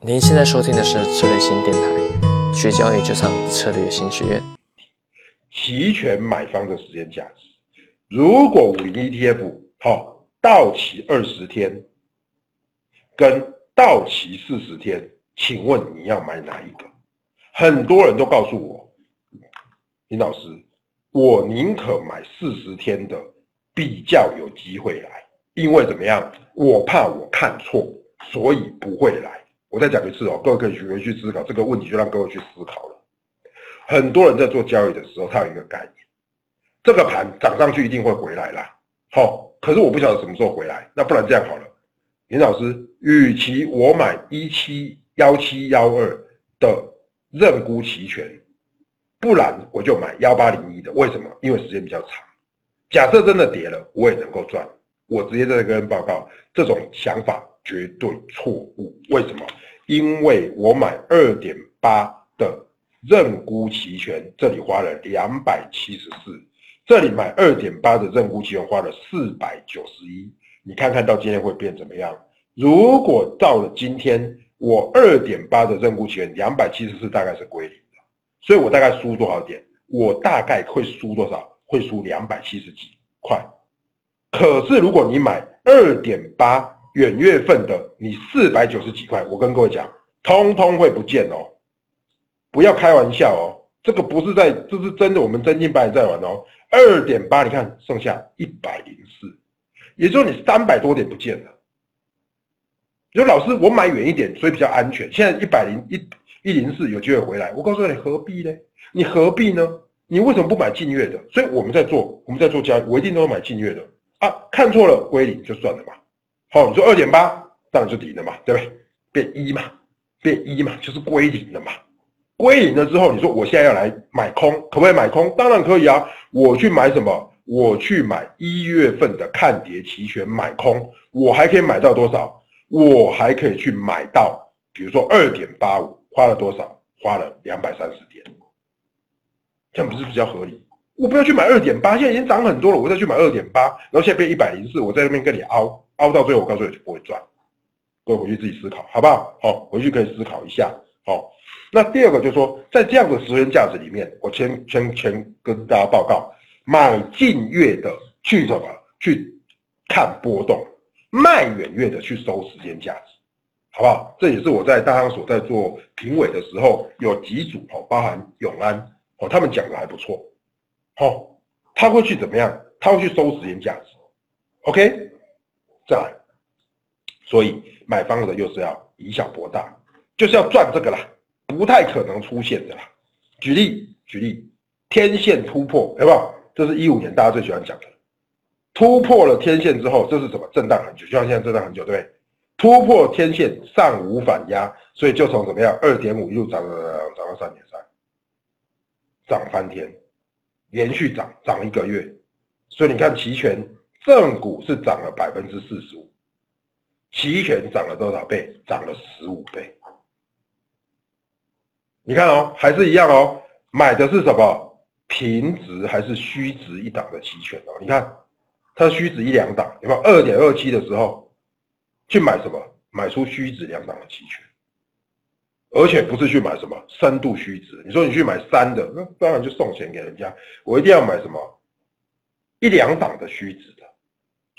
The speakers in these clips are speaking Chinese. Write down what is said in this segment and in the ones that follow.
您现在收听的是策略新电台，学交易就上策略新学院。期权买方的时间价值，如果五零 ETF 好到期二十天，跟到期四十天，请问你要买哪一个？很多人都告诉我，林老师，我宁可买四十天的，比较有机会来，因为怎么样？我怕我看错，所以不会来。我再讲一次哦，各位可以学会去思考这个问题，就让各位去思考了。很多人在做交易的时候，他有一个概念，这个盘涨上去一定会回来啦。好，可是我不晓得什么时候回来，那不然这样好了，林老师，与其我买一七幺七幺二的认沽期权，不然我就买幺八零一的。为什么？因为时间比较长。假设真的跌了，我也能够赚。我直接在这跟报告，这种想法绝对错误。为什么？因为我买二点八的认沽期权，这里花了两百七十四，这里买二点八的认沽期权花了四百九十一。你看看到今天会变怎么样？如果到了今天，我二点八的认沽期权两百七十四大概是归零的，所以我大概输多少点？我大概会输多少？会输两百七十几块。可是如果你买二点八远月份的，你四百九十几块，我跟各位讲，通通会不见哦，不要开玩笑哦，这个不是在，这是真的，我们真金白银在玩哦。二点八，你看剩下一百零四，也就是你三百多点不见了。你说老师，我买远一点，所以比较安全。现在一百零一一零四有机会回来，我告诉你何必呢？你何必呢？你为什么不买近月的？所以我们在做，我们在做交易，我一定都会买近月的。啊，看错了归零就算了嘛。好，你说二点八，当然就底了嘛，对不对？变一嘛，变一嘛，就是归零了嘛。归零了之后，你说我现在要来买空，可不可以买空？当然可以啊。我去买什么？我去买一月份的看跌期权买空，我还可以买到多少？我还可以去买到，比如说二点八五，花了多少？花了两百三十点，这样不是比较合理？我不要去买二点八，现在已经涨很多了。我再去买二点八，然后现在变一百零四，我在那边跟你凹凹到最后，我告诉你就不会赚。各位回去自己思考，好不好？好，回去可以思考一下。好，那第二个就是说，在这样的时间价值里面，我先先先跟大家报告，买近月的去什么？去看波动，卖远月的去收时间价值，好不好？这也是我在大商所在做评委的时候，有几组哦，包含永安哦，他们讲的还不错。好，他会去怎么样？他会去收时间价值，OK，再来，所以买方的又是要以小博大，就是要赚这个啦，不太可能出现的啦。举例举例，天线突破，有没有？这是一五年大家最喜欢讲的，突破了天线之后，这是什么？震荡很久，就像现在震荡很久，对不对？突破天线上无反压，所以就从怎么样？二点五一路涨涨涨到三点三，涨翻天。连续涨涨一个月，所以你看期权正股是涨了百分之四十五，期权涨了多少倍？涨了十五倍。你看哦，还是一样哦，买的是什么？平值还是虚值一档的期权哦？你看它虚值一两档，有没有？二点二七的时候去买什么？买出虚值两档的期权。而且不是去买什么深度虚值，你说你去买三的，那当然就送钱给人家。我一定要买什么一两档的虚值，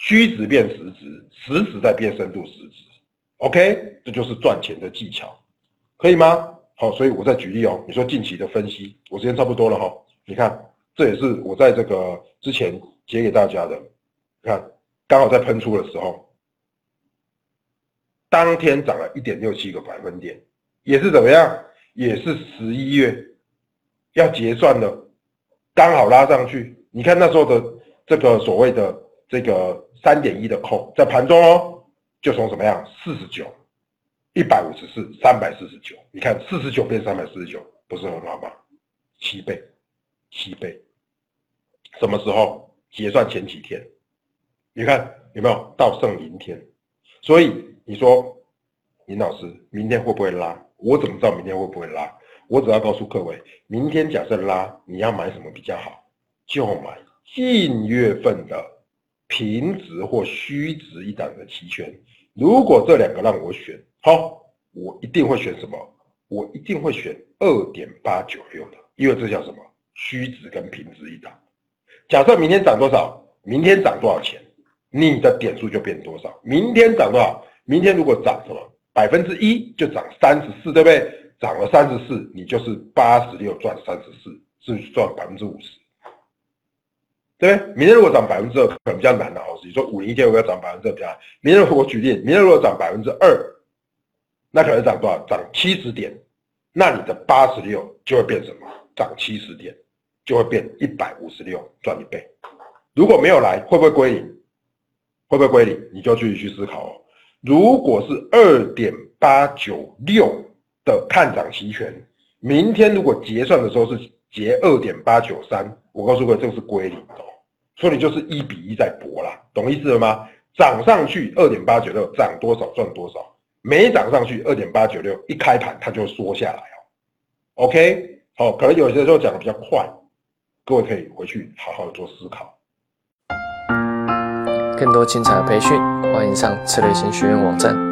虚值变实值，实值再变深度实值。OK，这就是赚钱的技巧，可以吗？好，所以我再举例哦。你说近期的分析，我时间差不多了哈。你看，这也是我在这个之前截给大家的。你看，刚好在喷出的时候，当天涨了一点六七个百分点。也是怎么样？也是十一月要结算了，刚好拉上去。你看那时候的这个所谓的这个三点一的空，在盘中哦，就从什么样？四十九、一百五十四、三百四十九。你看四十九变三百四十九，不是很好吗？七倍，七倍。什么时候结算前几天？你看有没有到剩明天？所以你说林老师明天会不会拉？我怎么知道明天会不会拉？我只要告诉各位，明天假设拉，你要买什么比较好？就买近月份的平值或虚值一档的期权。如果这两个让我选，好，我一定会选什么？我一定会选二点八九六的，因为这叫什么？虚值跟平值一档。假设明天涨多少，明天涨多少钱，你的点数就变多少。明天涨多少？明天如果涨什么百分之一，就涨三十四，对不对？涨了三十四，你就是八十六赚三十四，是不是赚百分之五十？对不对？明天如果涨百分之二，可能比较难的哦。你说五零一天我要涨百分之二比较难。明天我举例，明天如果涨百分之二，那可能涨多少？涨七十点，那你的八十六就会变什么？涨七十点就会变一百五十六，赚一倍。如果没有来，会不会归零？会不会归零？你就自己去思考哦。如果是二点八九六的看涨期权，明天如果结算的时候是结二点八九三，我告诉各位，这个是归零的。所以你就是一比一在搏啦，懂意思了吗？涨上去二点八九六，涨多少赚多少；没涨上去二点八九六，一开盘它就缩下来哦。OK，好，可能有些时候讲的比较快，各位可以回去好好做思考。更多精彩的培训，欢迎上策略型学院网站。